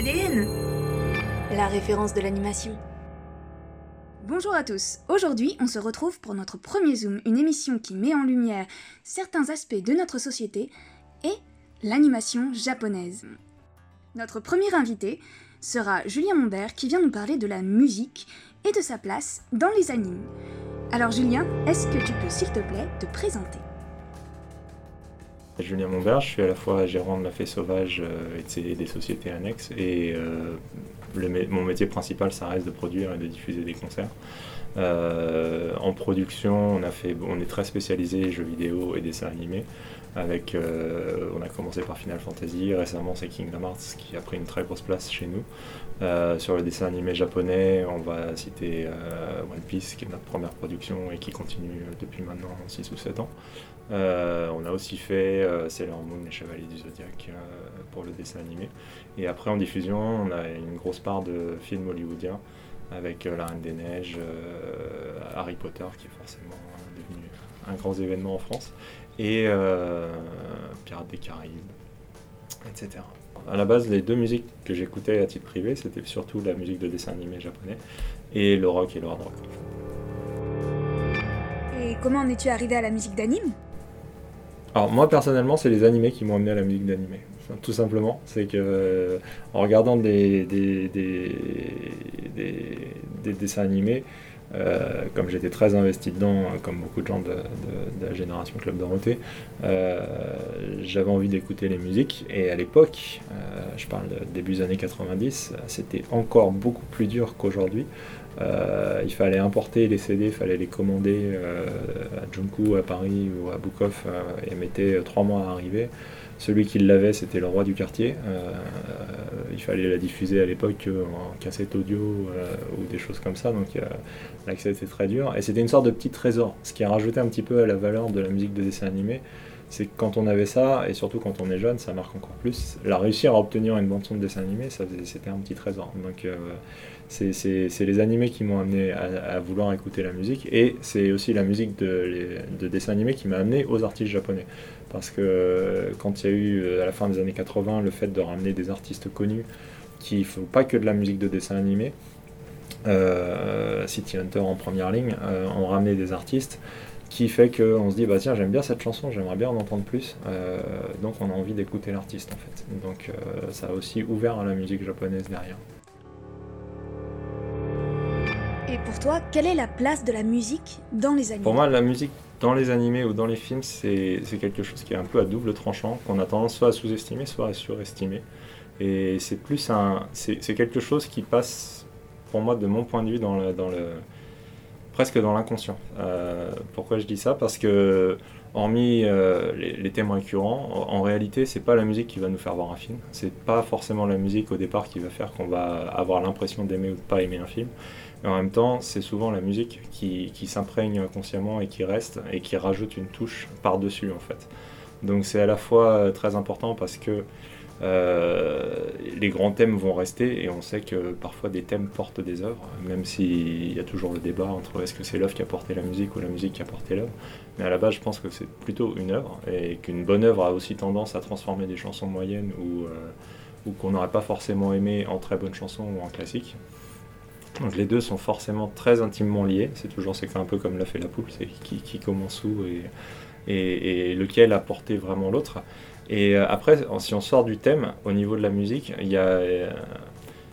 ADN La référence de l'animation. Bonjour à tous. Aujourd'hui, on se retrouve pour notre premier Zoom, une émission qui met en lumière certains aspects de notre société et l'animation japonaise. Notre premier invité sera Julien Montbert qui vient nous parler de la musique et de sa place dans les animes. Alors Julien, est-ce que tu peux s'il te plaît te présenter? Julien Montbert, je suis à la fois gérant de la Fée Sauvage euh, et des sociétés annexes et euh, mon métier principal ça reste de produire et de diffuser des concerts. Euh, en production, on, a fait, on est très spécialisé jeux vidéo et dessins animés. Avec, on a commencé par Final Fantasy, récemment c'est Kingdom Hearts qui a pris une très grosse place chez nous. Sur le dessin animé japonais, on va citer One Piece qui est notre première production et qui continue depuis maintenant 6 ou 7 ans. On a aussi fait Sailor Moon et Chevaliers du Zodiac pour le dessin animé. Et après en diffusion, on a une grosse part de films hollywoodiens avec La Reine des Neiges, Harry Potter qui est forcément devenu un grand événement en France et euh, Pirates des Caraïbes, etc. À la base, les deux musiques que j'écoutais à titre privé, c'était surtout la musique de dessin animé japonais et le rock et le hard rock. Et comment en es-tu arrivé à la musique d'anime? Alors moi personnellement, c'est les animés qui m'ont amené à la musique d'animé. tout simplement, c'est que euh, en regardant des, des, des dessins animés, euh, comme j'étais très investi dedans, comme beaucoup de gens de, la génération Club Dorothée, euh, j'avais envie d'écouter les musiques. Et à l'époque, euh, je parle de début des années 90, c'était encore beaucoup plus dur qu'aujourd'hui. Il fallait importer les CD, il fallait les commander à Junku, à Paris ou à Bukov, et mettait trois mois à arriver. Celui qui l'avait, c'était le roi du quartier. Euh, il fallait la diffuser à l'époque en cassette audio euh, ou des choses comme ça, donc l'accès était très dur. Et c'était une sorte de petit trésor, ce qui a rajouté un petit peu à la valeur de la musique de dessin animé. C'est que quand on avait ça, et surtout quand on est jeune, ça marque encore plus. La réussir à obtenir une bande son de dessin animé, c'était un petit trésor. Donc euh, c'est les animés qui m'ont amené à, vouloir écouter la musique, et c'est aussi la musique de, de dessin animé qui m'a amené aux artistes japonais. Parce que euh, quand il y a eu, euh, à la fin des années 80, le fait de ramener des artistes connus qui ne font pas que de la musique de dessin animé, euh, City Hunter en première ligne, ont ramené des artistes qui fait qu'on se dit bah tiens j'aime bien cette chanson, j'aimerais bien en entendre plus, donc on a envie d'écouter l'artiste en fait. Donc ça a aussi ouvert à la musique japonaise derrière. Et pour toi, quelle est la place de la musique dans les animés? Pour moi, la musique dans les animés ou dans les films, c'est quelque chose qui est un peu à double tranchant, qu'on a tendance soit à sous-estimer, soit à surestimer. Et c'est plus un. C'est quelque chose qui passe, pour moi, de mon point de vue, dans. Dans le presque dans l'inconscient. Euh, pourquoi je dis ça? Parce que, hormis euh, les, thèmes récurrents, en, réalité, c'est pas la musique qui va nous faire voir un film. C'est pas forcément la musique au départ qui va faire qu'on va avoir l'impression d'aimer ou de pas aimer un film. Et en même temps, c'est souvent la musique qui, s'imprègne inconsciemment et qui reste et qui rajoute une touche par-dessus en fait. Donc c'est à la fois euh, très important parce que euh, les grands thèmes vont rester et on sait que parfois des thèmes portent des œuvres, même s'il y a toujours le débat entre est-ce que c'est l'œuvre qui a porté la musique ou la musique qui a porté l'œuvre. Mais à la base, je pense que c'est plutôt une œuvre et qu'une bonne œuvre a aussi tendance à transformer des chansons moyennes ou, euh, ou qu'on n'aurait pas forcément aimé en très bonnes chansons ou en classiques. Donc les deux sont forcément très intimement liés. C'est toujours c'est un peu comme l'a fait la poule, c'est qui, commence où et, lequel a porté vraiment l'autre. Et euh, après, si on sort du thème, au niveau de la musique, il y a, euh,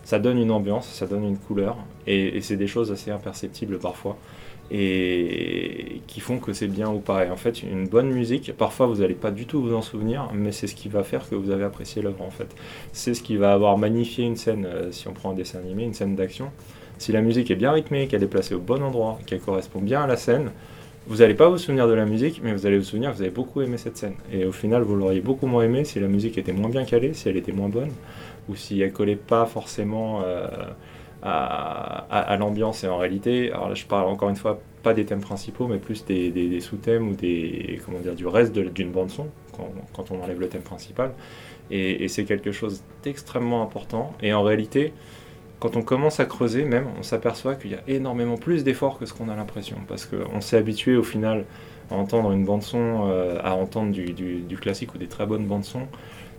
ça donne une ambiance, ça donne une couleur, et, c'est des choses assez imperceptibles parfois, et qui font que c'est bien ou pas. En fait, une bonne musique, parfois vous n'allez pas du tout vous en souvenir, mais c'est ce qui va faire que vous avez apprécié l'œuvre en fait. C'est ce qui va avoir magnifié une scène, euh, si on prend un dessin animé, une scène d'action. Si la musique est bien rythmée, qu'elle est placée au bon endroit, qu'elle correspond bien à la scène, vous n'allez pas vous souvenir de la musique, mais vous allez vous souvenir que vous avez beaucoup aimé cette scène. Et au final, vous l'auriez beaucoup moins aimé si la musique était moins bien calée, si elle était moins bonne, ou si elle collait pas forcément euh, à, l'ambiance. Et en réalité, alors là, je parle encore une fois pas des thèmes principaux, mais plus des, sous-thèmes ou des comment dire du reste d'une bande son quand, on enlève le thème principal. et c'est quelque chose d'extrêmement important. Et en réalité, quand on commence à creuser même, on s'aperçoit qu'il y a énormément plus d'efforts que ce qu'on a l'impression. Parce qu'on s'est habitué au final à entendre une bande son, euh, à entendre du, classique ou des très bonnes bandes son.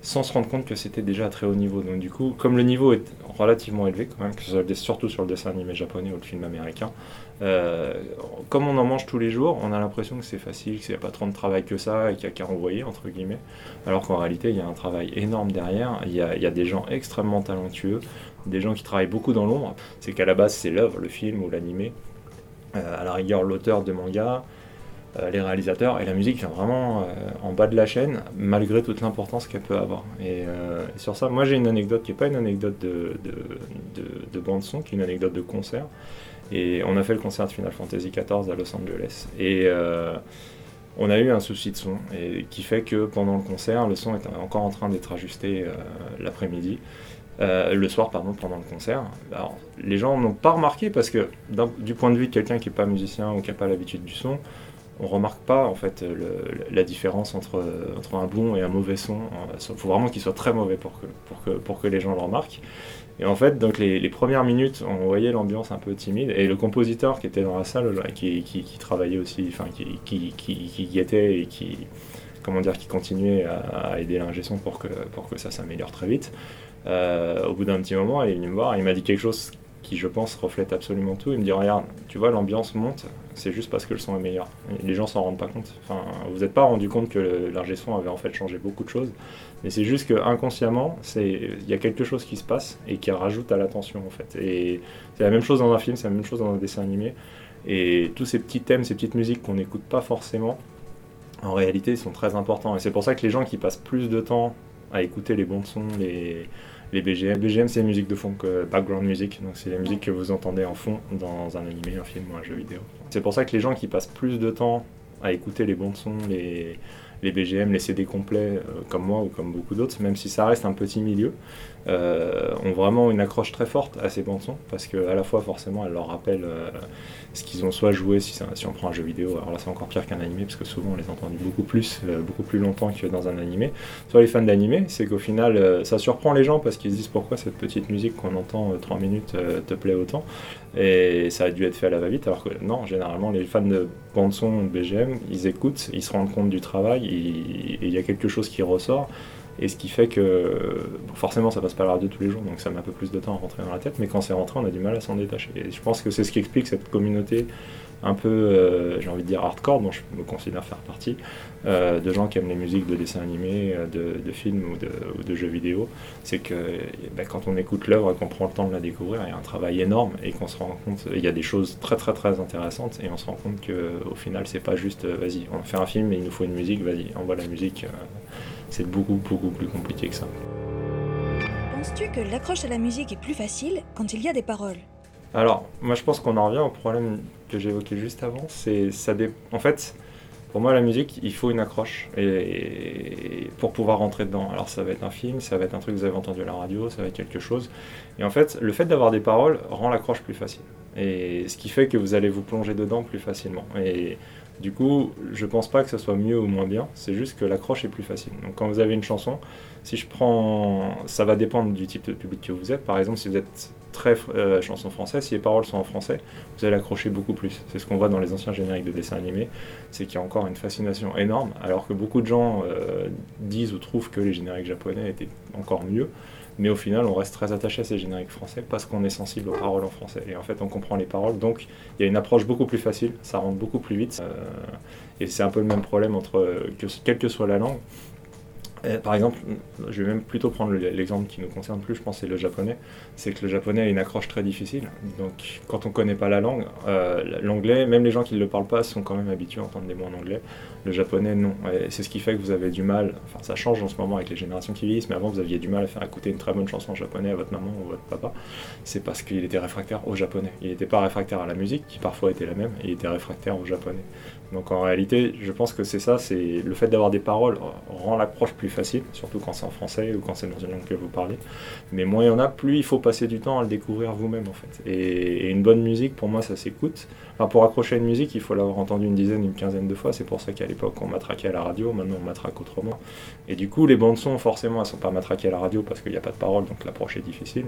sans se rendre compte que c'était déjà à très haut niveau. Donc du coup, comme le niveau est relativement élevé quand même, que ce soit surtout sur le dessin animé japonais ou le film américain, euh, comme on en mange tous les jours, on a l'impression que c'est facile, qu'il n'y a pas trop de travail que ça et qu'il n'y a qu'à envoyer, entre guillemets. Alors qu'en réalité, il y a un travail énorme derrière. Il y a des gens extrêmement talentueux, des gens qui travaillent beaucoup dans l'ombre. C'est qu'à la base, c'est l'œuvre, le film ou l'animé. Euh, à la rigueur, l'auteur de manga, euh, les réalisateurs et la musique vient vraiment en bas de la chaîne malgré toute l'importance qu'elle peut avoir. Et, sur ça, moi j'ai une anecdote qui n'est pas une anecdote de, de, de bande son, qui est une anecdote de concert. Et on a fait le concert de Final Fantasy XIV à Los Angeles. Et euh, on a eu un souci de son qui fait que pendant le concert, le son était encore en train d'être ajusté euh, l'après-midi. Euh, le soir, pardon, pendant le concert. Alors, les gens n'ont pas remarqué parce que du point de vue de quelqu'un qui n'est pas musicien ou qui n'a pas l'habitude du son, on remarque pas en fait la différence entre, entre un bon et un mauvais son. Il faut vraiment qu'il soit très mauvais pour que, pour, que, pour que les gens le remarquent. Et en fait, donc les, premières minutes, on voyait l'ambiance un peu timide. Et le compositeur qui était dans la salle, qui, qui, travaillait aussi, enfin qui, qui, qui, guettait et qui, comment dire, qui continuait à, aider l'ingé son pour que, pour que ça s'améliore très vite. Euh, au bout d'un petit moment, il est venu me voir, il m'a dit quelque chose qui, je pense, reflète absolument tout. Il me dit Regarde, tu vois, l'ambiance monte, c'est juste parce que le son est meilleur. Les gens s'en rendent pas compte. Enfin, vous n'êtes pas rendu compte que l'ingé son avait en fait changé beaucoup de choses. Mais c'est juste que inconsciemment, il y a quelque chose qui se passe et qui rajoute à l'attention en fait. Et c'est la même chose dans un film, c'est la même chose dans un dessin animé. Et tous ces petits thèmes, ces petites musiques qu'on n'écoute pas forcément, en réalité, sont très importants. Et c'est pour ça que les gens qui passent plus de temps à écouter les bons sons, les, les BGM. BGM, c'est musique de fond, que background music, donc c'est la musique que vous entendez en fond dans un animé, un film ou un jeu vidéo. C'est pour ça que les gens qui passent plus de temps à écouter les bons sons, les, les BGM, les CD complets, euh, comme moi ou comme beaucoup d'autres, même si ça reste un petit milieu, euh, ont vraiment une accroche très forte à ces bandes son parce qu'à la fois forcément elles leur rappellent euh, ce qu'ils ont soit joué si, on prend un jeu vidéo alors là c'est encore pire qu'un animé parce que souvent on les entend beaucoup plus beaucoup plus longtemps que dans un animé. Soit les fans d'animé c'est qu'au final ça surprend les gens parce qu'ils se disent pourquoi cette petite musique qu'on entend 3 minutes te plaît autant? Et ça a dû être fait à la va-vite alors que non généralement les fans de bande son BGM ils écoutent ils se rendent compte du travail il y a quelque chose qui ressort et ce qui fait que forcément ça passe pas à la radio tous les jours, donc ça met un peu plus de temps à rentrer dans la tête, mais quand c'est rentré, on a du mal à s'en détacher. Et je pense que c'est ce qui explique cette communauté un peu, euh, j'ai envie de dire hardcore, dont je me considère faire partie, euh, de gens qui aiment les musiques de dessins animés, euh, de, films ou de, jeux vidéo. C'est que ben, quand on écoute l'œuvre et qu'on prend le temps de la découvrir, il y a un travail énorme et qu'on se rend compte, il y a des choses très très très intéressantes et on se rend compte qu'au final c'est pas juste vas-y, on fait un film et il nous faut une musique, vas-y, envoie la musique c'est beaucoup, beaucoup plus compliqué que ça. Penses-tu que l'accroche à la musique est plus facile quand il y a des paroles? Alors, moi je pense qu'on en revient au problème que j'évoquais juste avant. C'est ça En fait, pour moi, la musique, il faut une accroche et, pour pouvoir rentrer dedans. Alors, ça va être un film, ça va être un truc que vous avez entendu à la radio, ça va être quelque chose. Et en fait, le fait d'avoir des paroles rend l'accroche plus facile. Et ce qui fait que vous allez vous plonger dedans plus facilement. Et du coup, je pense pas que ce soit mieux ou moins bien, c'est juste que l'accroche est plus facile. Donc quand vous avez une chanson, si je prends, ça va dépendre du type de public que vous êtes. Par exemple, si vous êtes très euh, chanson française, si les paroles sont en français, vous allez accrocher beaucoup plus. C'est ce qu'on voit dans les anciens génériques de dessins animés, c'est qu'il y a encore une fascination énorme, alors que beaucoup de gens euh, disent ou trouvent que les génériques japonais étaient encore mieux mais au final, on reste très attaché à ces génériques français parce qu'on est sensible aux paroles en français. Et en fait, on comprend les paroles, donc il y a une approche beaucoup plus facile, ça rentre beaucoup plus vite. Euh, et c'est un peu le même problème entre, que, quelle que soit la langue, euh, par exemple, je vais même plutôt prendre l'exemple qui nous concerne plus, je pense, c'est le japonais. C'est que le japonais a une accroche très difficile. Donc, quand on ne connaît pas la langue, euh, l'anglais, même les gens qui ne le parlent pas sont quand même habitués à entendre des mots en anglais. Le japonais, non. c'est ce qui fait que vous avez du mal, enfin, ça change en ce moment avec les générations qui vieillissent, mais avant, vous aviez du mal à faire écouter une très bonne chanson en japonais à votre maman ou à votre papa. C'est parce qu'il était réfractaire au japonais. Il n'était pas réfractaire à la musique, qui parfois était la même, il était réfractaire au japonais. Donc en réalité, je pense que c'est ça, c'est le fait d'avoir des paroles rend l'approche plus facile, surtout quand c'est en français ou quand c'est dans une langue que vous parlez. Mais moins il y en a, plus il faut passer du temps à le découvrir vous-même en fait. Et, une bonne musique, pour moi, ça s'écoute. Enfin, pour accrocher à une musique, il faut l'avoir entendue une dizaine, une quinzaine de fois. C'est pour ça qu'à l'époque, on matraquait à la radio, maintenant on matraque autrement. Et du coup, les bandes son, forcément, elles sont pas matraquées à la radio parce qu'il n'y a pas de paroles, donc l'approche est difficile.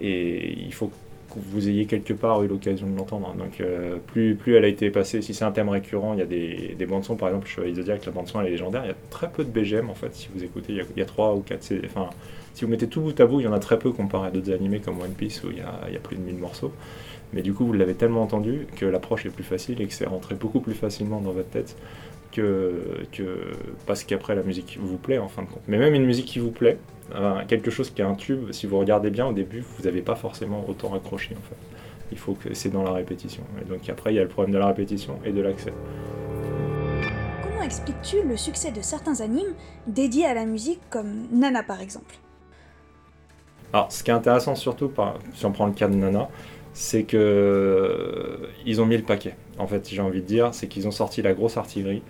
Et il faut vous ayez quelque part eu l'occasion de l'entendre. Donc euh, plus, plus elle a été passée, si c'est un thème récurrent, il y a des, des bandes son, par exemple Chevalier Zodiac, la bande son elle est légendaire, il y a très peu de BGM en fait, si vous écoutez, il y a, il y a 3 ou 4 CD, enfin si vous mettez tout bout à bout, il y en a très peu comparé à d'autres animés comme One Piece où il y a, il y a plus de 1000 morceaux. Mais du coup, vous l'avez tellement entendu que l'approche est plus facile et que c'est rentré beaucoup plus facilement dans votre tête que, que parce qu'après la musique vous plaît en fin de compte. Mais même une musique qui vous plaît, euh, quelque chose qui est un tube, si vous regardez bien au début, vous n'avez pas forcément autant accroché en fait. Il faut que c'est dans la répétition. Et donc après, il y a le problème de la répétition et de l'accès. Comment expliques-tu le succès de certains animes dédiés à la musique comme Nana par exemple? Alors, ce qui est intéressant surtout, par, si on prend le cas de Nana, c'est que euh, ils ont mis le paquet. En fait, j'ai envie de dire, c'est qu'ils ont sorti la grosse artillerie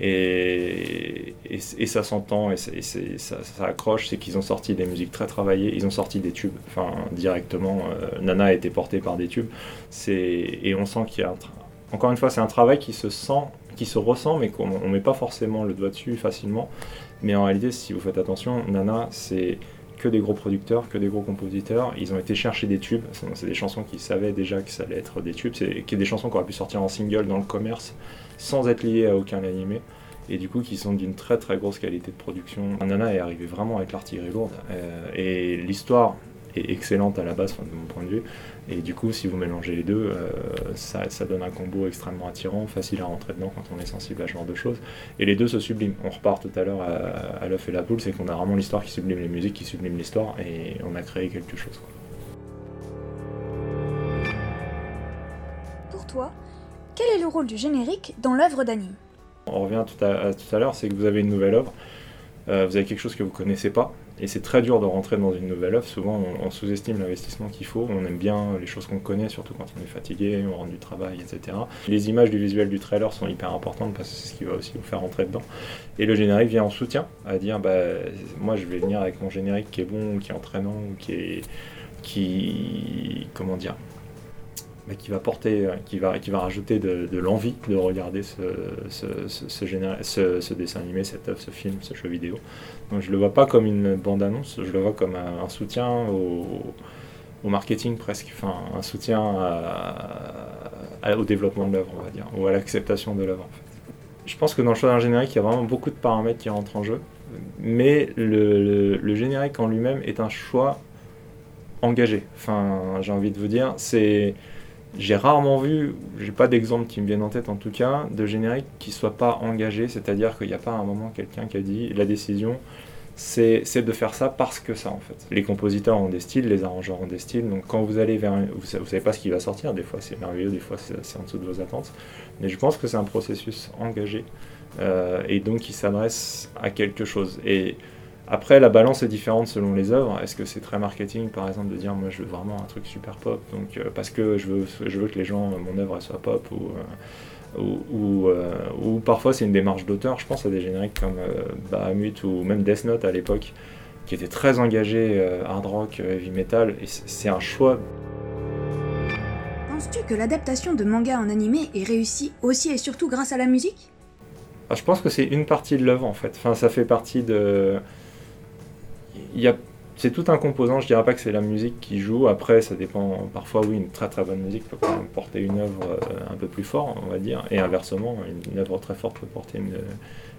et, et, ça s'entend et, et ça, accroche. C'est qu'ils ont sorti des musiques très travaillées, ils ont sorti des tubes, enfin directement. euh, Nana a été portée par des tubes. Et on sent qu'il y a un encore une fois, c'est un travail qui se sent, qui se ressent, mais qu'on on met pas forcément le doigt dessus facilement. Mais en réalité, si vous faites attention, Nana, c'est que des gros producteurs, que des gros compositeurs. Ils ont été chercher des tubes. C'est des chansons qu'ils savaient déjà que ça allait être des tubes. C'est des chansons qui auraient pu sortir en single dans le commerce sans être liées à aucun animé. Et du coup, qui sont d'une très très grosse qualité de production. Nana est arrivé vraiment avec l'artillerie lourde. euh, et l'histoire est excellente à la base, de mon point de vue. Et du coup, si vous mélangez les deux, euh, ça, ça donne un combo extrêmement attirant, facile à rentrer dedans quand on est sensible à ce genre de choses. Et les deux se subliment. On repart tout à l'heure à, à l'œuf et la poule, c'est qu'on a vraiment l'histoire qui sublime les musiques, qui sublime l'histoire, et on a créé quelque chose. quoi. Pour toi, quel est le rôle du générique dans l'œuvre d'anime On revient tout à, à tout à l'heure, c'est que vous avez une nouvelle œuvre, euh, vous avez quelque chose que vous connaissez pas, et c'est très dur de rentrer dans une nouvelle œuvre. Souvent, on, sous-estime l'investissement qu'il faut, on aime bien les choses qu'on connaît, surtout quand on est fatigué, on rentre du travail, etc. Les images du visuel du trailer sont hyper importantes parce que c'est ce qui va aussi vous faire rentrer dedans. Et le générique vient en soutien, à dire, bah, moi je vais venir avec mon générique qui est bon, qui est entraînant, qui est. qui. comment dire qui va porter, qui va, qui va rajouter de, l'envie de regarder ce, dessin animé, cette œuvre, ce film, ce jeu vidéo. Donc je le vois pas comme une bande-annonce, je le vois comme un, soutien au, marketing presque, enfin un soutien au développement de l'œuvre, on va dire, ou à l'acceptation de l'œuvre en fait. Je pense que dans le choix d'un générique, il y a vraiment beaucoup de paramètres qui rentrent en jeu, mais le, le- le générique en lui-même est un choix engagé. Enfin, j'ai envie de vous dire, c'est j'ai rarement vu, j'ai pas d'exemple qui me viennent en tête en tout cas, de générique qui soit pas engagé, c'est-à-dire qu'il n'y a pas un moment quelqu'un qui a dit la décision c'est de faire ça parce que ça en fait. Les compositeurs ont des styles, les arrangeurs ont des styles, donc quand vous allez vers, vous, sa- vous savez pas ce qui va sortir, des fois c'est merveilleux, des fois c'est c'est en dessous de vos attentes, mais je pense que c'est un processus engagé euh, et donc qui s'adresse à quelque chose. Et après, la balance est différente selon les œuvres. Est-ce que c'est très marketing, par exemple, de dire moi je veux vraiment un truc super pop, donc euh, parce que je veux, je veux que les gens, mon œuvre elle soit pop, ou, euh, ou, ou, euh, ou parfois c'est une démarche d'auteur. Je pense à des génériques comme Bahamut ou même Death Note à l'époque, qui étaient très engagés hard rock, heavy metal, et c'est c'est un choix. Penses-tu que l'adaptation de manga en animé est réussie aussi et surtout grâce à la musique? Ah, je pense que c'est une partie de l'œuvre en fait. Enfin, ça fait partie de. C'est tout un composant, je dirais pas que c'est la musique qui joue, après ça dépend, parfois oui, une très très bonne musique peut porter une œuvre euh, un peu plus fort, on va dire, et inversement, une, œuvre très forte peut porter une,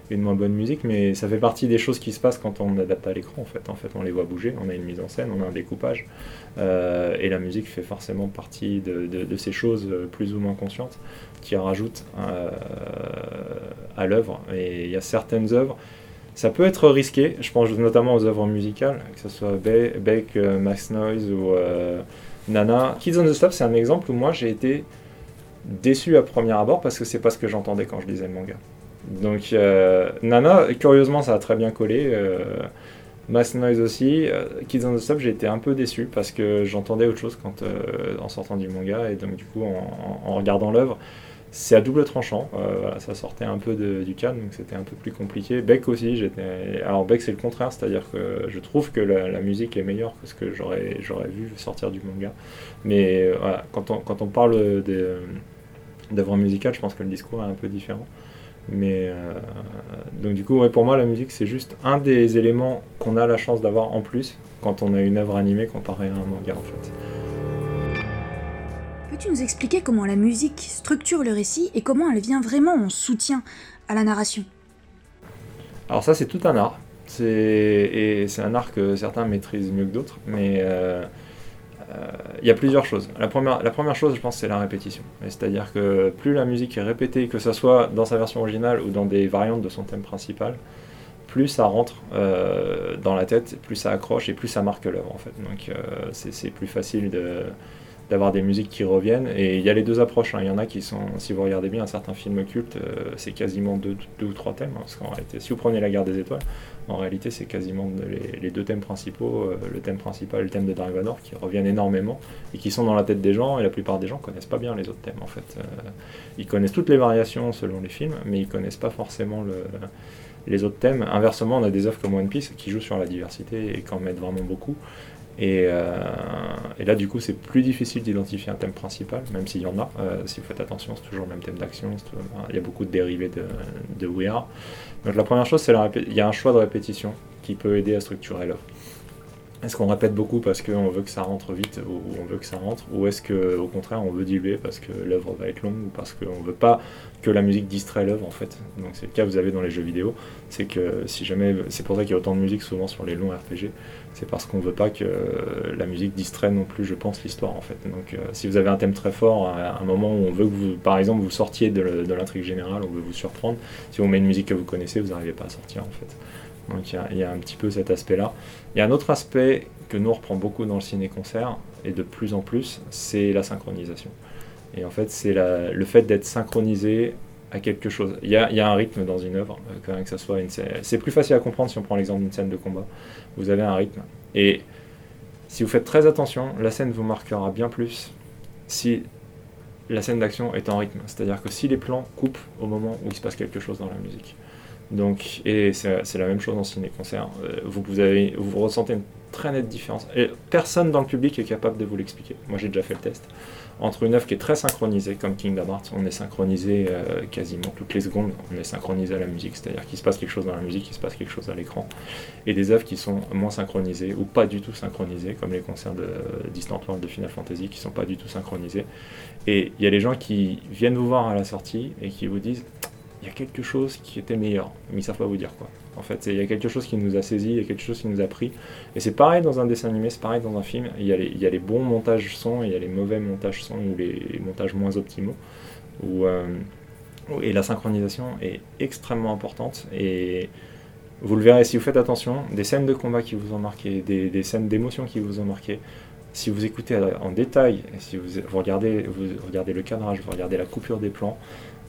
une moins bonne musique, mais ça fait partie des choses qui se passent quand on adapte à l'écran en fait. En fait, on les voit bouger, on a une mise en scène, on a un découpage, euh, et la musique fait forcément partie de, ces choses euh, plus ou moins conscientes qui rajoutent à l'œuvre. Et il y a certaines œuvres, ça peut être risqué, je pense notamment aux œuvres musicales, que ce soit Be- Beck, euh, Max Noise ou euh, Nana. Kids on the Stop, c'est un exemple où moi j'ai été déçu à premier abord parce que c'est pas ce que j'entendais quand je lisais le manga. Donc euh, Nana, curieusement, ça a très bien collé. Mass Noise aussi. Kids on the Stop, j'ai été un peu déçu parce que j'entendais autre chose quand, en sortant du manga et donc du coup en regardant l'œuvre, c'est à double tranchant. Euh, ça sortait un peu du cadre donc c'était un peu plus compliqué. Beck aussi, j'étais. Alors Beck c'est le contraire, c'est-à-dire que je trouve que la, musique est meilleure que ce que j'aurais j'aurais vu sortir du manga. Mais euh, quand on, quand on parle d'œuvres musicales, je pense que le discours est un peu différent. Mais euh, donc du coup, pour moi, la musique, c'est juste un des éléments qu'on a la chance d'avoir en plus quand on a une œuvre animée comparée à un manga, en fait. Peux-tu nous expliquer comment la musique structure le récit et comment elle vient vraiment en soutien à la narration? Alors ça c'est tout un art. Et c'est un art que certains maîtrisent mieux que d'autres, mais euh, euh, il y a plusieurs choses. La première, la première chose, je pense, c'est la répétition. C'est-à-dire que plus la musique est répétée, que ce soit dans sa version originale ou dans des variantes de son thème principal, plus ça rentre euh, dans la tête, plus ça accroche et plus ça marque l'œuvre en fait. Donc c'est plus facile de, d'avoir des musiques qui reviennent. Et il y a les deux approches. Hein. Il y en a qui sont, si vous regardez bien un certain film culte, euh, c'est quasiment deux, deux, ou trois thèmes. Hein, parce qu'en réalité, si vous prenez La guerre des étoiles, en réalité, c'est quasiment les, deux thèmes principaux, euh, le thème principal et le thème de Dark Vador, qui reviennent énormément et qui sont dans la tête des gens. Et la plupart des gens connaissent pas bien les autres thèmes en fait. Euh, ils connaissent toutes les variations selon les films, mais ils connaissent pas forcément le les autres thèmes. Inversement, on a des œuvres comme One Piece qui jouent sur la diversité et qui en mettent vraiment beaucoup. Euh, et, là, du coup, c'est plus difficile d'identifier un thème principal, même s'il y en a. Euh, si vous faites attention, c'est toujours le même thème d'action. Il y a beaucoup de dérivés de, de We Are. Donc la première chose, c'est il y a un choix de répétition qui peut aider à structurer l'œuvre. Est-ce qu'on répète beaucoup parce qu'on veut que ça rentre vite ou on veut que ça rentre Ou est-ce qu'au contraire on veut diluer parce que l'œuvre va être longue ou parce qu'on ne veut pas que la musique distrait l'œuvre en fait? Donc c'est le cas que vous avez dans les jeux vidéo. C'est que si jamais. C'est pour ça qu'il y a autant de musique souvent sur les longs RPG. C'est parce qu'on ne veut pas que la musique distrait non plus, je pense, l'histoire en fait. Donc euh, si vous avez un thème très fort, à un moment où on veut que vous, par exemple, vous sortiez de l'intrigue générale, on veut vous surprendre, si on met une musique que vous connaissez, vous n'arrivez pas à sortir en fait. Donc il y, a un petit peu cet aspect-là. Il y a un autre aspect que nous on reprend beaucoup dans le ciné-concert, et de plus en plus, c'est la synchronisation. Et en fait, c'est le fait d'être synchronisé à quelque chose. Il y, a, un rythme dans une œuvre, euh, quand même que ça soit une C'est plus facile à comprendre si on prend l'exemple d'une scène de combat. Vous avez un rythme. Et si vous faites très attention, la scène vous marquera bien plus si la scène d'action est en rythme. C'est-à-dire que si les plans coupent au moment où il se passe quelque chose dans la musique. Donc, et c'est la même chose en ciné-concert. Euh, vous, vous, ressentez une très nette différence. Et personne dans le public est capable de vous l'expliquer. Moi, j'ai déjà fait le test. Entre une œuvre qui est très synchronisée, comme Kingdom Hearts, on est synchronisé euh, quasiment toutes les secondes, on est synchronisé à la musique, c'est-à-dire qu'il se passe quelque chose dans la musique, il se passe quelque chose à l'écran. Et des œuvres qui sont moins synchronisées, ou pas du tout synchronisées, comme les concerts de Distant World de Final Fantasy, qui sont pas du tout synchronisés. Et il y a les gens qui viennent vous voir à la sortie et qui vous disent il y a quelque chose qui était meilleur, mais ils savent pas vous dire quoi. En fait, il y a quelque chose qui nous a saisi, il y a quelque chose qui nous a pris. Et c'est pareil dans un dessin animé, c'est pareil dans un film. Il y, a les, bons montages son il y a les mauvais montages son ou les montages moins optimaux. Euh, et la synchronisation est extrêmement importante. Et vous le verrez si vous faites attention, des scènes de combat qui vous ont marqué, des, scènes d'émotion qui vous ont marqué, si vous écoutez en détail, si vous, regardez, vous regardez le cadrage, vous regardez la coupure des plans,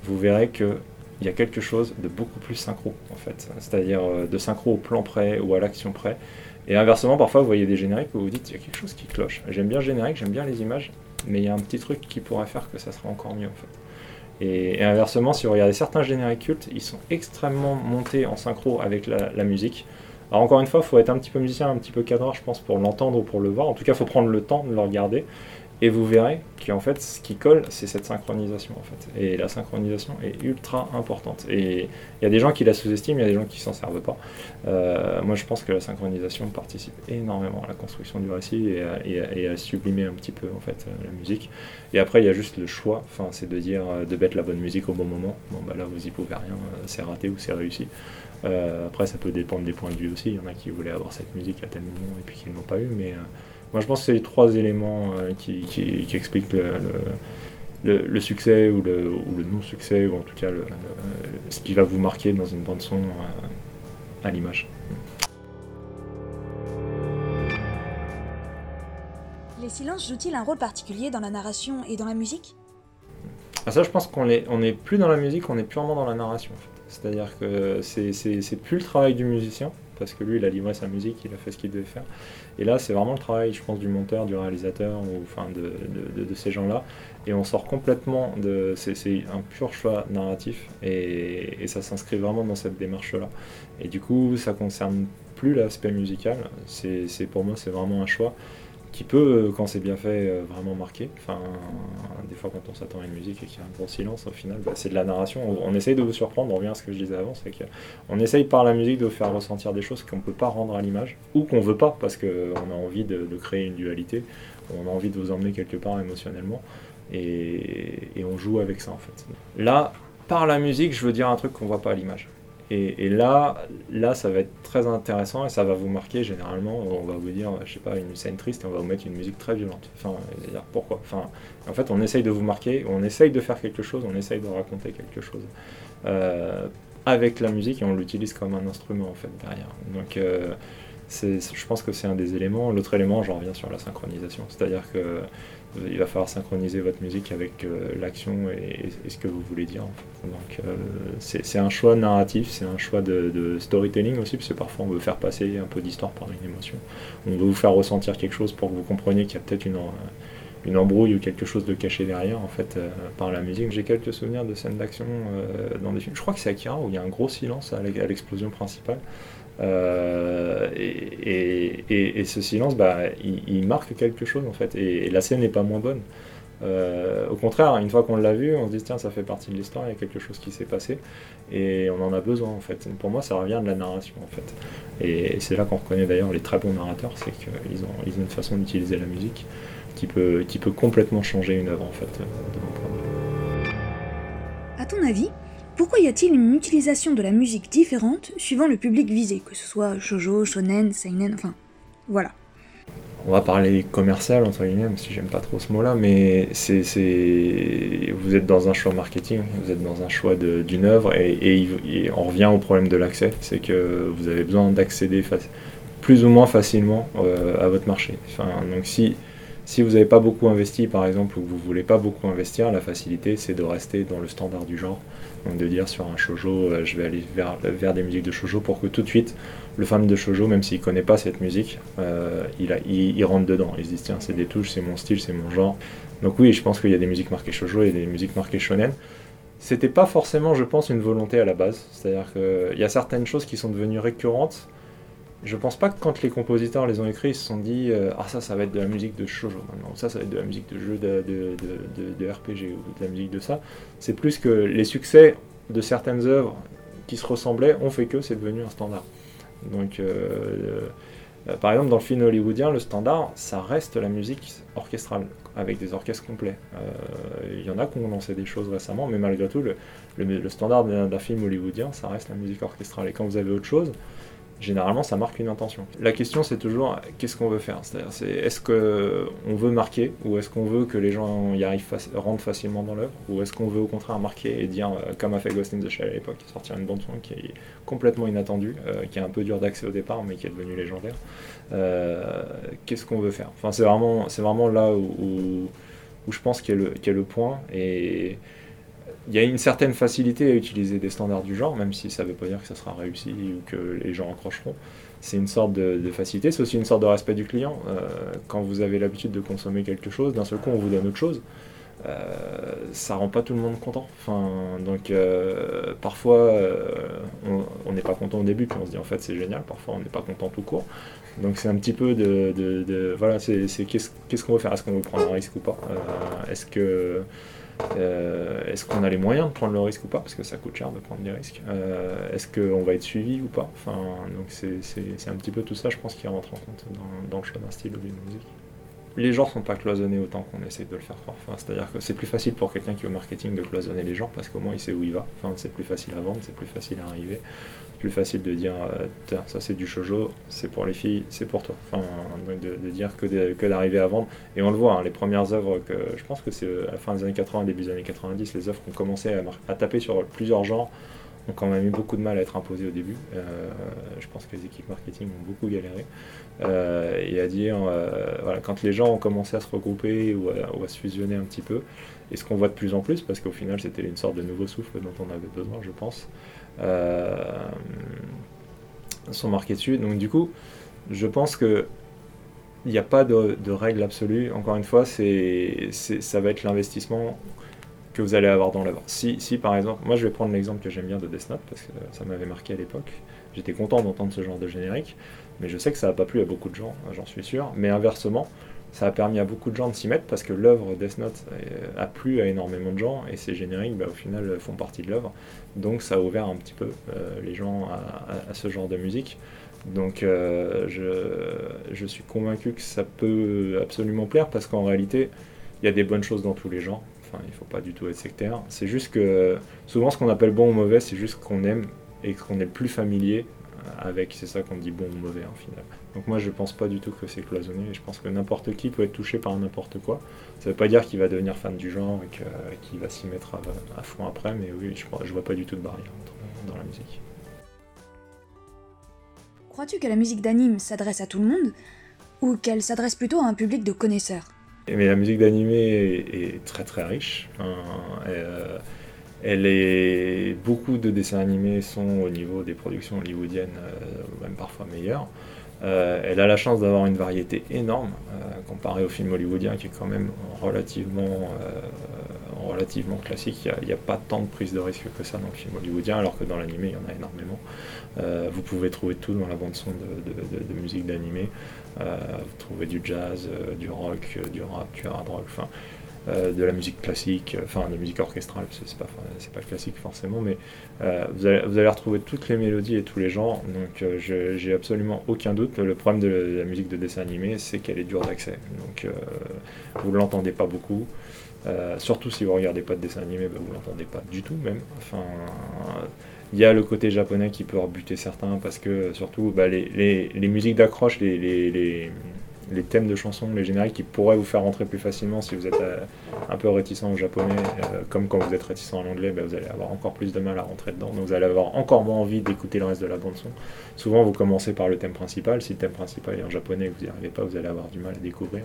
vous verrez que il y a quelque chose de beaucoup plus synchro, en fait. C'est-à-dire euh, de synchro au plan près ou à l'action près. Et inversement, parfois, vous voyez des génériques où vous dites, il y a quelque chose qui cloche. J'aime bien le générique, j'aime bien les images, mais il y a un petit truc qui pourrait faire que ça sera encore mieux, en fait. Et, inversement, si vous regardez certains génériques cultes, ils sont extrêmement montés en synchro avec la, musique. Alors encore une fois, il faut être un petit peu musicien, un petit peu cadreur, je pense, pour l'entendre ou pour le voir. En tout cas, il faut prendre le temps de le regarder. Et vous verrez qu'en fait, ce qui colle, c'est cette synchronisation. En fait. Et la synchronisation est ultra importante. Et il y a des gens qui la sous-estiment, il y a des gens qui s'en servent pas. Euh, moi, je pense que la synchronisation participe énormément à la construction du récit et à, sublimer un petit peu en fait la musique. Et après, il y a juste le choix. Enfin, c'est de dire euh, de mettre la bonne musique au bon moment. Bon, bah là, vous y pouvez rien. Euh, c'est raté ou c'est réussi. après, ça peut dépendre des points de vue aussi. Il y en a qui voulaient avoir cette musique à tel moment et puis qui ne l'ont pas eu. Mais moi, je pense que c'est les trois éléments euh, qui, expliquent le, succès ou le, non-succès, ou en tout cas ce qui va vous marquer dans une bande-son euh, à l'image. Les silences jouent-ils un rôle particulier dans la narration et dans la musique? Ah, Ça, je pense qu'on n'est on est plus dans la musique, on est purement dans la narration. C'est-à-dire que c'est plus le travail du musicien, parce que lui, il a livré sa musique, il a fait ce qu'il devait faire. Et là, c'est vraiment le travail, je pense, du monteur, du réalisateur, ou enfin de, ces gens-là. Et on sort complètement de. C'est un pur choix narratif, et, ça s'inscrit vraiment dans cette démarche-là. Et du coup, ça concerne plus l'aspect musical. C'est pour moi, c'est vraiment un choix qui peut, euh, quand c'est bien fait, euh, vraiment marquer. Enfin, des fois, quand on s'attend à une musique et qu'il y a un gros silence, au final, bah, c'est de la narration. On, essaye de vous surprendre, on revient à ce que je disais avant, c'est qu'on essaye par la musique de vous faire ressentir des choses qu'on ne peut pas rendre à l'image, ou qu'on veut pas, parce qu'on a envie de, créer une dualité, on a envie de vous emmener quelque part émotionnellement. Et, et on joue avec ça en fait. Là, par la musique, je veux dire un truc qu'on voit pas à l'image. Et, là, là, ça va être très intéressant et ça va vous marquer. Généralement, on va vous dire, je sais pas, une scène triste et on va vous mettre une musique très violente. Enfin, dire pourquoi? Enfin, en fait, on essaye de vous marquer, on essaye de faire quelque chose, on essaye de raconter quelque chose euh, avec la musique et on l'utilise comme un instrument en fait derrière. Donc, euh, je pense que c'est un des éléments. L'autre élément, j'en reviens sur la synchronisation, c'est-à-dire que il va falloir synchroniser votre musique avec euh, l'action et, ce que vous voulez dire. Donc euh, c'est un choix narratif, c'est un choix de, storytelling aussi, parce que parfois on veut faire passer un peu d'histoire par une émotion. On veut vous faire ressentir quelque chose pour que vous compreniez qu'il y a peut-être une, embrouille ou quelque chose de caché derrière en fait euh, par la musique. J'ai quelques souvenirs de scènes d'action dans des films. Je crois que c'est Akira où il y a un gros silence à l'explosion principale. Euh, et, ce silence, bah, il, marque quelque chose en fait. Et, la scène n'est pas moins bonne. Euh, au contraire, une fois qu'on l'a vu, on se dit tiens, ça fait partie de l'histoire, il y a quelque chose qui s'est passé et on en a besoin en fait. Pour moi, ça revient de la narration en fait. Et, c'est là qu'on reconnaît d'ailleurs les très bons narrateurs, c'est qu'ils ont, une façon d'utiliser la musique qui peut, complètement changer une œuvre en fait. À ton avis, pourquoi y a-t-il une utilisation de la musique différente suivant le public visé, que ce soit shoujo, shonen, seinen, enfin, voilà. On va parler commercial entre guillemets, même si j'aime pas trop ce mot-là, mais c'est, vous êtes dans un choix marketing, vous êtes dans un choix d'une œuvre, et, on revient au problème de l'accès, c'est que vous avez besoin d'accéder plus ou moins facilement euh, à votre marché. Donc si si vous n'avez pas beaucoup investi, par exemple, ou que vous voulez pas beaucoup investir, la facilité, c'est de rester dans le standard du genre. De dire sur un shoujo, euh, je vais aller vers, des musiques de shoujo pour que tout de suite, le fan de shoujo, même s'il connaît pas cette musique, euh, il, a, il, rentre dedans. Il se dit, tiens, c'est des touches, c'est mon style, c'est mon genre. Donc oui, je pense qu'il y a des musiques marquées shoujo et des musiques marquées shonen. C'était pas forcément, je pense, une volonté à la base. C'est-à-dire qu'il y a certaines choses qui sont devenues récurrentes je pense pas que quand les compositeurs les ont écrits, ils se sont dit euh, Ah, ça, ça va être de la musique de shoujo maintenant, ça, ça va être de la musique de jeu de, de, RPG ou de la musique de ça. C'est plus que les succès de certaines œuvres qui se ressemblaient ont fait que c'est devenu un standard. Donc, euh, euh, par exemple, dans le film hollywoodien, le standard, ça reste la musique orchestrale, avec des orchestres complets. Il y en a qui ont lancé des choses récemment, mais malgré tout, le, le standard d'un film hollywoodien, ça reste la musique orchestrale. Et quand vous avez autre chose, généralement ça marque une intention. La question c'est toujours qu'est-ce qu'on veut faire? C'est-à-dire c'est est-ce qu'on veut marquer ou est-ce qu'on veut que les gens y arrivent rentrent facilement dans l'œuvre? Ou est-ce qu'on veut au contraire marquer et dire euh, comme a fait Ghost in the Shell à l'époque, sortir une bande son qui est complètement inattendue, euh, qui est un peu dur d'accès au départ mais qui est devenue légendaire. Euh, qu'est-ce qu'on veut faire? Enfin c'est vraiment c'est vraiment là où, je pense qu'il y, y, a le point et il y a une certaine facilité à utiliser des standards du genre, même si ça ne veut pas dire que ça sera réussi ou que les gens accrocheront. C'est une sorte de, facilité, c'est aussi une sorte de respect du client. Euh, quand vous avez l'habitude de consommer quelque chose, d'un seul coup on vous donne autre chose. Euh, ça rend pas tout le monde content. Enfin, donc euh, parfois euh, on n'est pas content au début, puis on se dit en fait c'est génial. Parfois on n'est pas content tout court. Donc c'est un petit peu de, voilà, c'est qu'est-ce qu'on veut faire? Est-ce qu'on veut prendre un risque ou pas? Est-ce que est-ce qu'on a les moyens de prendre le risque ou pas Parce que ça coûte cher de prendre des risques. Euh, est-ce qu'on va être suivi ou pas? Enfin, donc c'est un petit peu tout ça, je pense, qui rentre en compte dans, le choix d'un style ou d'une musique. Les genres sont pas cloisonnés autant qu'on essaie de le faire croire. Enfin, C'est-à-dire que c'est plus facile pour quelqu'un qui est au marketing de cloisonner les genres parce qu'au moins il sait où il va. Enfin, c'est plus facile à vendre, c'est plus facile à arriver plus facile de dire euh, ça c'est du shoujo, c'est pour les filles, c'est pour toi. Enfin, de, dire que, que d'arriver à vendre. Et on le voit, hein, les premières œuvres que je pense que c'est euh, à la fin des années 80, début des années 90, les œuvres qui ont commencé à, taper sur plusieurs genres ont quand même eu beaucoup de mal à être imposées au début. Euh, je pense que les équipes marketing ont beaucoup galéré. et à dire, voilà, quand les gens ont commencé à se regrouper ou à, se fusionner un petit peu, et ce qu'on voit de plus en plus, parce qu'au final c'était une sorte de nouveau souffle dont on avait besoin, je pense, sont marqués dessus. Donc du coup, je pense que il n'y a pas de, règle absolue. Encore une fois, ça va être l'investissement que vous allez avoir dans l'œuvre. Si, par exemple, moi je vais prendre l'exemple que j'aime bien de Death Note parce que ça m'avait marqué à l'époque. J'étais content d'entendre ce genre de générique, mais je sais que ça n'a pas plu à beaucoup de gens, j'en suis sûr. Mais inversement, ça a permis à beaucoup de gens de s'y mettre parce que l'œuvre Death Note a plu à énormément de gens et ces génériques bah, au final font partie de l'œuvre. Donc ça a ouvert un petit peu euh, les gens à, ce genre de musique. Donc euh, je, je, suis convaincu que ça peut absolument plaire parce qu'en réalité il y a des bonnes choses dans tous les genres. Enfin, il faut pas du tout être sectaire. C'est juste que souvent ce qu'on appelle bon ou mauvais, c'est juste qu'on aime et qu'on est plus familier avec. C'est ça qu'on dit bon ou mauvais en final. Donc moi je pense pas du tout que c'est cloisonné. Je pense que n'importe qui peut être touché par n'importe quoi. Ça veut pas dire qu'il va devenir fan du genre et qu'il va s'y mettre à, fond après, mais oui, je, je vois pas du tout de barrière dans la musique. Crois-tu que la musique d'anime s'adresse à tout le monde ou qu'elle s'adresse plutôt à un public de connaisseurs? Mais la musique d'anime est, très très riche. Hein, euh, beaucoup de dessins animés sont au niveau des productions hollywoodiennes, euh, même parfois meilleures. Euh, elle a la chance d'avoir une variété énorme comparée au film hollywoodien qui est quand même relativement relativement classique. Il n'y a, pas tant de prise de risque que ça dans le film hollywoodien, alors que dans l'animé, il y en a énormément. Euh, vous pouvez trouver tout dans la bande-son de, musique d'animé. Euh, vous trouvez du jazz, euh, du rock, du rap, du hard rock, enfin, de la musique classique, enfin de la musique orchestrale, c'est pas, c'est pas classique forcément, mais vous allez, vous, allez, retrouver toutes les mélodies et tous les genres, donc j'ai absolument aucun doute. Le problème de la musique de dessin animé, c'est qu'elle est dure d'accès, donc vous l'entendez pas beaucoup. Euh, surtout si vous regardez pas de dessin animé, bah, vous l'entendez pas du tout même. Enfin, il y a le côté japonais qui peut rebuter certains parce que surtout bah, les, les, musiques d'accroche, les, les, les, thèmes de chansons, les génériques qui pourraient vous faire rentrer plus facilement si vous êtes euh, un peu réticent au japonais, euh, comme quand vous êtes réticent à l'anglais, bah, vous allez avoir encore plus de mal à rentrer dedans. Donc vous allez avoir encore moins envie d'écouter le reste de la bande son. Souvent vous commencez par le thème principal. Si le thème principal est en japonais et que vous n'y arrivez pas, vous allez avoir du mal à découvrir.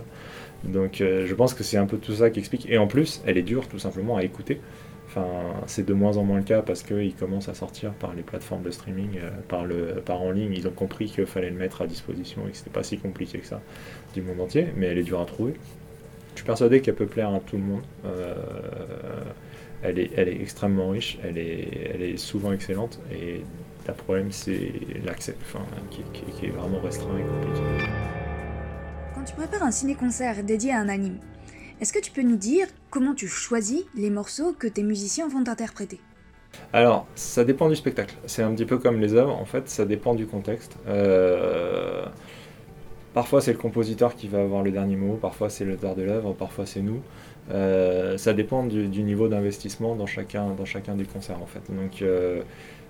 Donc euh, je pense que c'est un peu tout ça qui explique. Et en plus, elle est dure tout simplement à écouter. C'est de moins en moins le cas parce qu'ils commencent à sortir par les plateformes de streaming, euh, par, le, par en ligne. Ils ont compris qu'il fallait le mettre à disposition et que c'était pas si compliqué que ça du monde entier, mais elle est dure à trouver. Je suis persuadé qu'elle peut plaire à tout le monde. Euh, elle, est, elle est extrêmement riche, elle est, elle est souvent excellente et le problème c'est l'accès, qui, qui est vraiment restreint et compliqué tu prépares un ciné-concert dédié à un anime, est-ce que tu peux nous dire comment tu choisis les morceaux que tes musiciens vont interpréter alors, ça dépend du spectacle. C'est un petit peu comme les œuvres, en fait, ça dépend du contexte. Euh, parfois, c'est le compositeur qui va avoir le dernier mot, parfois, c'est l'auteur de l'œuvre, parfois, c'est nous. Euh, ça dépend du, niveau d'investissement dans chacun, dans des concerts, en fait. Donc, euh,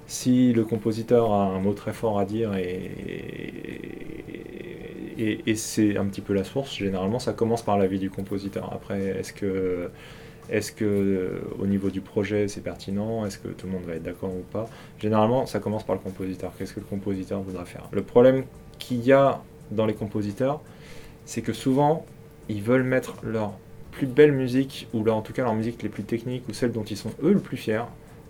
si le compositeur a un mot très fort à dire et, c'est un petit peu la source. Généralement, ça commence par l'avis du compositeur. Après, est-ce que, que au niveau du projet c'est pertinent? Est-ce que tout le monde va être d'accord ou pas? Généralement, ça commence par le compositeur. Qu'est-ce que le compositeur voudra faire? Le problème qu'il y a dans les compositeurs, c'est que souvent, ils veulent mettre leur plus belle musique, ou en tout cas leur musique les plus techniques, ou celle dont ils sont eux le plus fiers,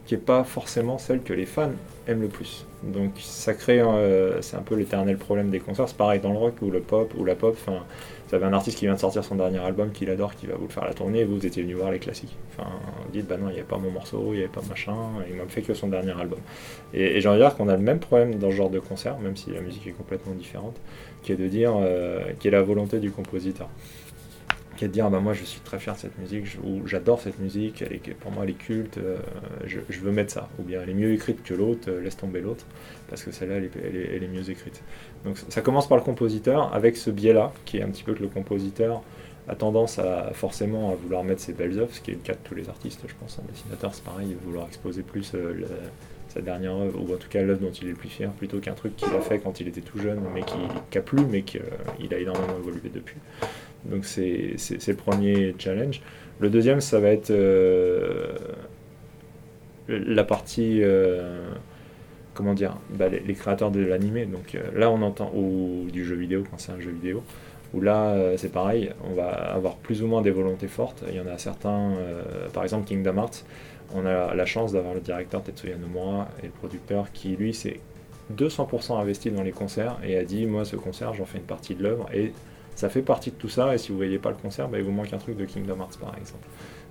qui n'est pas forcément celle que les fans aiment le plus. Donc ça crée, euh, c'est un peu l'éternel problème des concerts. C'est pareil dans le rock ou le pop ou la pop. Enfin, vous avez un artiste qui vient de sortir son dernier album qu'il adore, qui va vous le faire la tournée, et vous, vous étiez venu voir les classiques. Enfin, vous dites, bah non, il n'y avait pas mon morceau, il n'y avait pas machin, il m'a fait que son dernier album. Et, j'ai envie de dire qu'on a le même problème dans ce genre de concert, même si la musique est complètement différente, qui est de dire, euh, qui est la volonté du compositeur qui de dire ah bah moi je suis très fier de cette musique ou j'adore cette musique elle est, pour moi elle est culte euh, je, veux mettre ça. Ou bien elle est mieux écrite que l'autre euh, laisse tomber l'autre parce que celle-là elle, est, mieux écrite. Donc ça commence par le compositeur avec ce biais là qui est un petit peu que le compositeur a tendance à forcément à vouloir mettre ses belles œuvres ce qui est le cas de tous les artistes je pense un dessinateur c'est pareil vouloir exposer plus euh, sa dernière œuvre ou en tout cas l'œuvre dont il est le plus fier plutôt qu'un truc qu'il a fait quand il était tout jeune mais qui, a plu mais qu'il a énormément évolué depuis donc c'est le premier challenge. Le deuxième, ça va être euh, la partie, euh, comment dire, bah, les, créateurs de l'animé. Donc euh, là, on entend, ou du jeu vidéo, quand c'est un jeu vidéo, où là, c'est pareil, on va avoir plus ou moins des volontés fortes. Il y en a certains, par exemple Kingdom Hearts, on a la chance d'avoir le directeur Tetsuya Nomura et le producteur qui, lui, s'est 200% investi dans les concerts et a dit, moi, ce concert, j'en fais une partie de l'œuvre et ça fait partie de tout ça, et si vous voyez pas le concert, bah, il vous manque un truc de Kingdom Hearts par exemple.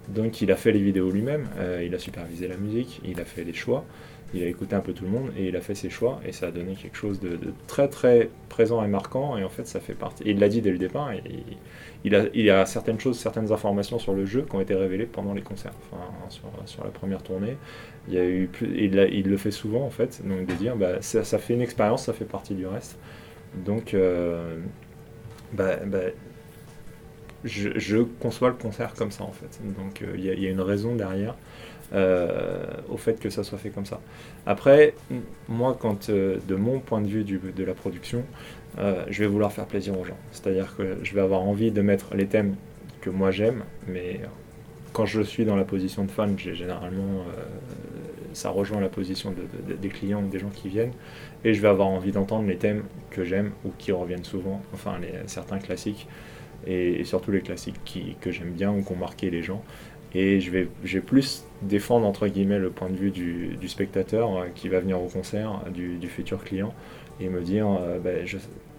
Donc il a fait les vidéos lui-même, euh, il a supervisé la musique, il a fait les choix, il a écouté un peu tout le monde et il a fait ses choix et ça a donné quelque chose de, très très présent et marquant et en fait ça fait partie. Et il l'a dit dès le départ, et, il, a, a certaines choses, certaines informations sur le jeu qui ont été révélées pendant les concerts, sur, la première tournée. Il, a eu il, le fait souvent en fait, donc de dire bah, ça, fait une expérience, ça fait partie du reste. Donc euh, bah, bah, je, conçois le concert comme ça en fait. Donc il y, a une raison derrière. Au fait que ça soit fait comme ça. Après, moi, quand de mon point de vue de la production, je vais vouloir faire plaisir aux gens. C'est-à-dire que je vais avoir envie de mettre les thèmes que moi j'aime, mais quand je suis dans la position de fan, j'ai généralement ça rejoint la position des clients ou des gens qui viennent, et je vais avoir envie d'entendre les thèmes que j'aime ou qui reviennent souvent, enfin certains classiques, et, surtout les classiques qui, que j'aime bien ou qui ont marqué les gens. Et je vais, je plus défendre entre guillemets le point de vue du, spectateur euh, qui va venir au concert, du, futur client, et me dire, euh, ben,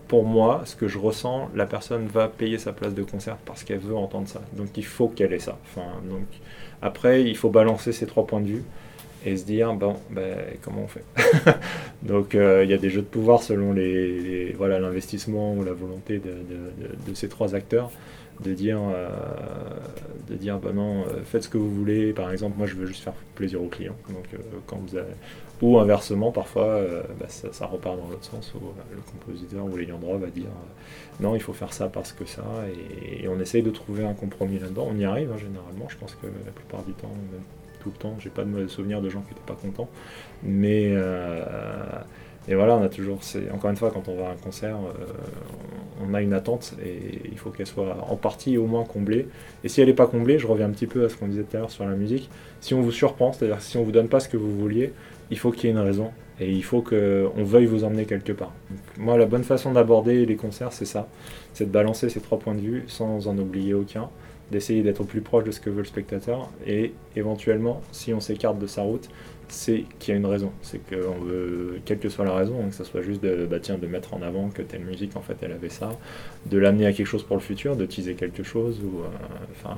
pour moi, ce que je ressens, la personne va payer sa place de concert parce qu'elle veut entendre ça. Donc il faut qu'elle ait ça. Enfin, donc, après, il faut balancer ces trois points de vue et se dire bon ben, comment on fait donc euh, il y a des jeux de pouvoir selon les, voilà l'investissement ou la volonté de, ces trois acteurs de dire euh, de dire bah non euh, faites ce que vous voulez. Par exemple moi je veux juste faire plaisir aux clients. Donc quand vous avez... ou inversement parfois bah, ça, repart dans l'autre sens où le compositeur ou l'ayant droit va dire non il faut faire ça parce que ça. Et, on essaye de trouver un compromis là-dedans. On y arrive hein, généralement. Je pense que la plupart du temps tout le temps. J'ai pas de mauvais souvenirs de gens qui n'étaient pas contents. Mais euh, et voilà, on a toujours. Encore une fois, quand on va à un concert, euh, on a une attente et il faut qu'elle soit en partie au moins comblée. Et si elle n'est pas comblée, je reviens un petit peu à ce qu'on disait tout à l'heure sur la musique. Si on vous surprend, c'est-à-dire si on vous donne pas ce que vous vouliez, il faut qu'il y ait une raison et il faut qu'on veuille vous emmener quelque part. moi, la bonne façon d'aborder les concerts, c'est ça c'est de balancer ces trois points de vue sans en oublier aucun d'essayer d'être au plus proche de ce que veut le spectateur et éventuellement, si on s'écarte de sa route, c'est qu'il y a une raison. C'est qu'on veut, quelle que soit la raison, hein, que ce soit juste de, bah tiens, de mettre en avant que telle musique, en fait, elle avait ça, de l'amener à quelque chose pour le futur, de teaser quelque chose, ou, euh,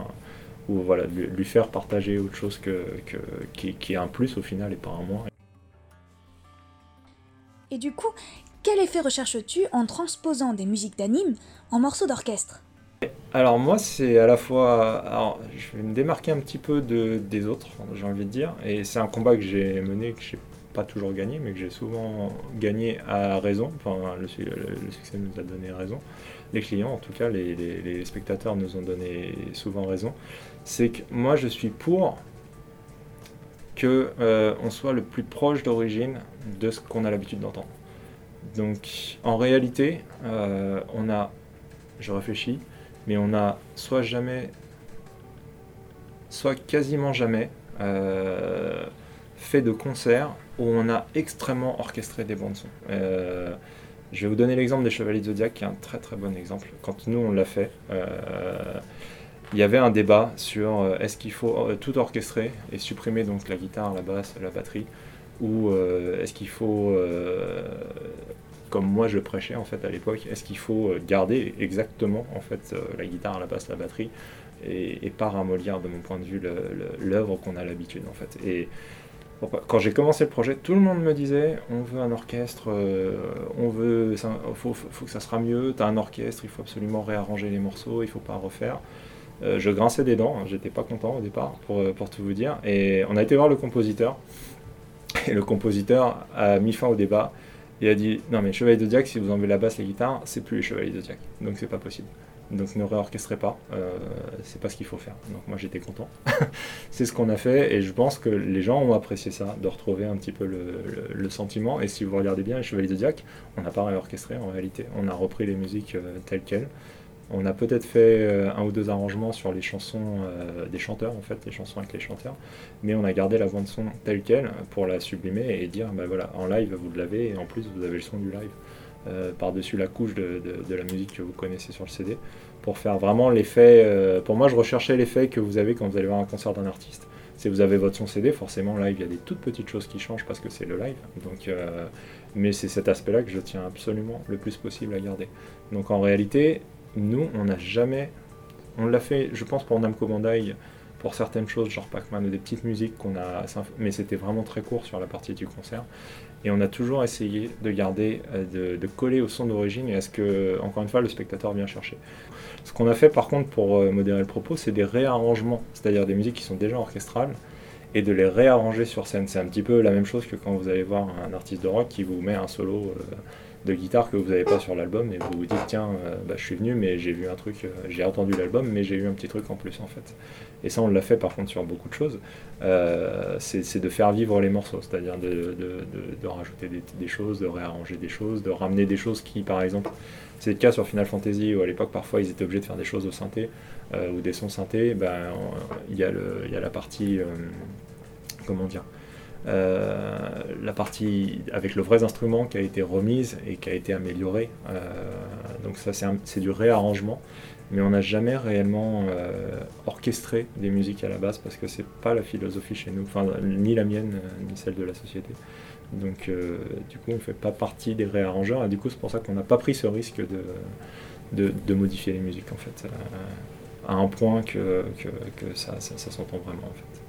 ou voilà, lui, lui, faire partager autre chose que, que qui, qui, est un plus au final et pas un moins. Et du coup, quel effet recherches-tu en transposant des musiques d'anime en morceaux d'orchestre? Alors moi c'est à la fois, alors je vais me démarquer un petit peu de, des autres, j'ai envie de dire, et c'est un combat que j'ai mené, que j'ai pas toujours gagné, mais que j'ai souvent gagné à raison, enfin le, succès nous a donné raison, les clients en tout cas, les, spectateurs nous ont donné souvent raison, c'est que moi je suis pour que euh, on soit le plus proche d'origine de ce qu'on a l'habitude d'entendre. Donc en réalité, euh, on a, je réfléchis, mais on a soit jamais, soit quasiment jamais euh, fait de concerts où on a extrêmement orchestré des bandes son. Euh, je vais vous donner l'exemple des Chevaliers de Zodiac, qui est un très très bon exemple. Quand nous on l'a fait, euh, il y avait un débat sur est-ce qu'il faut tout orchestrer et supprimer donc la guitare, la basse, la batterie, ou est-ce qu'il faut comme moi je prêchais en fait à l'époque, est-ce qu'il faut euh, garder exactement en fait euh, la guitare, la basse, la batterie et, pas ramollir de mon point de vue l'œuvre qu'on a l'habitude en fait. Et quand j'ai commencé le projet, tout le monde me disait on veut un orchestre, euh, on veut, faut, que ça sera mieux, t'as un orchestre, il faut absolument réarranger les morceaux, il faut pas refaire. je grinçais des dents, hein, j'étais pas content au départ pour, pour tout vous dire. Et on a été voir le compositeur, et le compositeur a mis fin au débat il a dit non mais Chevalier de Diac, si vous enlevez la basse, la guitare, c'est plus les Chevaliers de Diac, donc c'est pas possible. Donc ne réorchestrez pas, euh, c'est pas ce qu'il faut faire. Donc moi j'étais content. c'est ce qu'on a fait et je pense que les gens ont apprécié ça, de retrouver un petit peu le, sentiment. Et si vous regardez bien les Chevaliers de Diac, on n'a pas réorchestré en réalité. On a repris les musiques euh, telles quelles. On a peut-être fait euh, un ou deux arrangements sur les chansons euh, des chanteurs, en fait, les chansons avec les chanteurs, mais on a gardé la bande son telle quelle pour la sublimer et dire, bah voilà, en live vous l'avez et en plus vous avez le son du live euh, par-dessus la couche de, la musique que vous connaissez sur le CD pour faire vraiment l'effet. pour moi, je recherchais l'effet que vous avez quand vous allez voir un concert d'un artiste. Si vous avez votre son CD, forcément live, il y a des toutes petites choses qui changent parce que c'est le live. Mais c'est cet aspect-là que je tiens absolument le plus possible à garder. Donc en réalité, nous, on n'a jamais. On l'a fait, je pense, pour Namco Bandai, pour certaines choses, genre Pac-Man ou des petites musiques qu'on a. Mais c'était vraiment très court sur la partie du concert. Et on a toujours essayé de garder, euh, de, coller au son d'origine et à ce que, encore une fois, le spectateur vient chercher. Ce qu'on a fait par contre pour euh, modérer le propos, c'est des réarrangements, c'est-à-dire des musiques qui sont déjà orchestrales et de les réarranger sur scène. C'est un petit peu la même chose que quand vous allez voir un artiste de rock qui vous met un solo. Euh, de guitare que vous n'avez pas sur l'album et vous vous dites tiens euh, bah, je suis venu mais j'ai vu un truc, euh, j'ai entendu l'album mais j'ai eu un petit truc en plus en fait. Et ça on l'a fait par contre sur beaucoup de choses, euh, c'est de faire vivre les morceaux, c'est-à-dire de, de, rajouter des, choses, de réarranger des choses, de ramener des choses qui par exemple, c'est le cas sur Final Fantasy où à l'époque parfois ils étaient obligés de faire des choses au synthé ou des sons synthé, ben, il y, y, a la partie, comment dire, la partie avec le vrai instrument qui a été remise et qui a été améliorée. Euh, donc ça c'est du réarrangement, mais on n'a jamais réellement euh, orchestré des musiques à la base parce que c'est pas la philosophie chez nous, ni la mienne ni celle de la société. Donc du coup on ne fait pas partie des réarrangeurs et du coup c'est pour ça qu'on n'a pas pris ce risque de, modifier les musiques en fait à un point que, ça, ça s'entend vraiment en fait.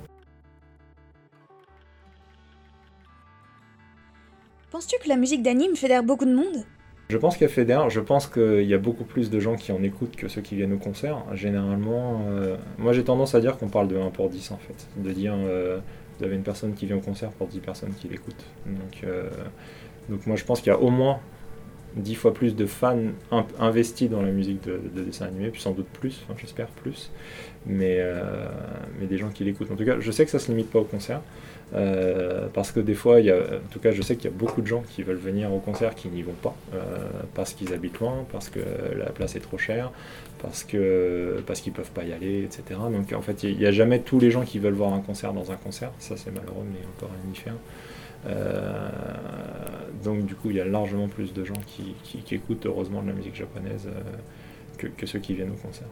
Penses-tu que la musique d'anime fédère beaucoup de monde? Je pense qu'elle fédère, je pense qu'il y a beaucoup plus de gens qui en écoutent que ceux qui viennent au concert. Généralement, euh, moi j'ai tendance à dire qu'on parle de 1 pour 10 en fait. De dire, euh, vous avez une personne qui vient au concert pour 10 personnes qui l'écoutent. Donc, euh, donc moi je pense qu'il y a au moins 10 fois plus de fans investis dans la musique de, de dessin animé, puis sans doute plus, enfin, j'espère plus, mais, mais des gens qui l'écoutent. En tout cas, je sais que ça se limite pas au concert. Euh, parce que des fois, en tout cas, je sais qu'il y a beaucoup de gens qui veulent venir au concert qui n'y vont pas, euh, parce qu'ils habitent loin, parce que la place est trop chère, parce que parce qu'ils peuvent pas y aller, etc. Donc en fait, il n'y a, jamais tous les gens qui veulent voir un concert dans un concert. Ça, c'est malheureux, mais peut rien y faire. Euh, donc du coup, il y a largement plus de gens qui, qui, écoutent heureusement de la musique japonaise que, que ceux qui viennent au concert.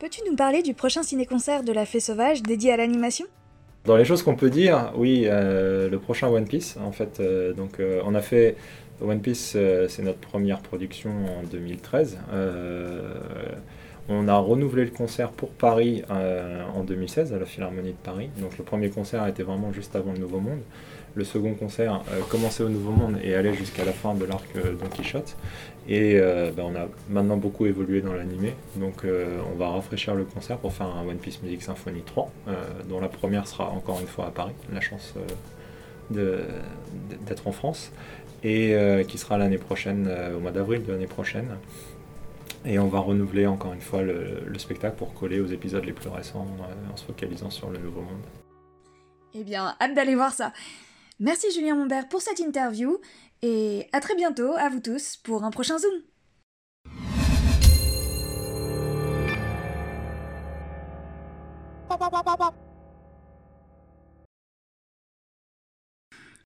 Peux-tu nous parler du prochain ciné-concert de la Fée Sauvage dédié à l'animation? Dans les choses qu'on peut dire, oui, euh, le prochain One Piece, en fait, euh, donc euh, on a fait One Piece, c'est notre première production en 2013. on a renouvelé le concert pour Paris en 2016 à la Philharmonie de Paris. Donc le premier concert été vraiment juste avant le Nouveau Monde. Le second concert commençait au Nouveau Monde et allait jusqu'à la fin de l'arc Don Quichotte. Et euh, bah, on a maintenant beaucoup évolué dans l'animé, donc euh, on va rafraîchir le concert pour faire un One Piece Music Symphony 3, euh, dont la première sera encore une fois à Paris, la chance d'être en France, et qui sera l'année prochaine, au mois d'avril de l'année prochaine. Et on va renouveler encore une fois le, le, spectacle pour coller aux épisodes les plus récents en se focalisant sur le Nouveau Monde. Eh bien, hâte d'aller voir ça. Merci Julien Montbert pour cette interview et à très bientôt à vous tous pour un prochain Zoom.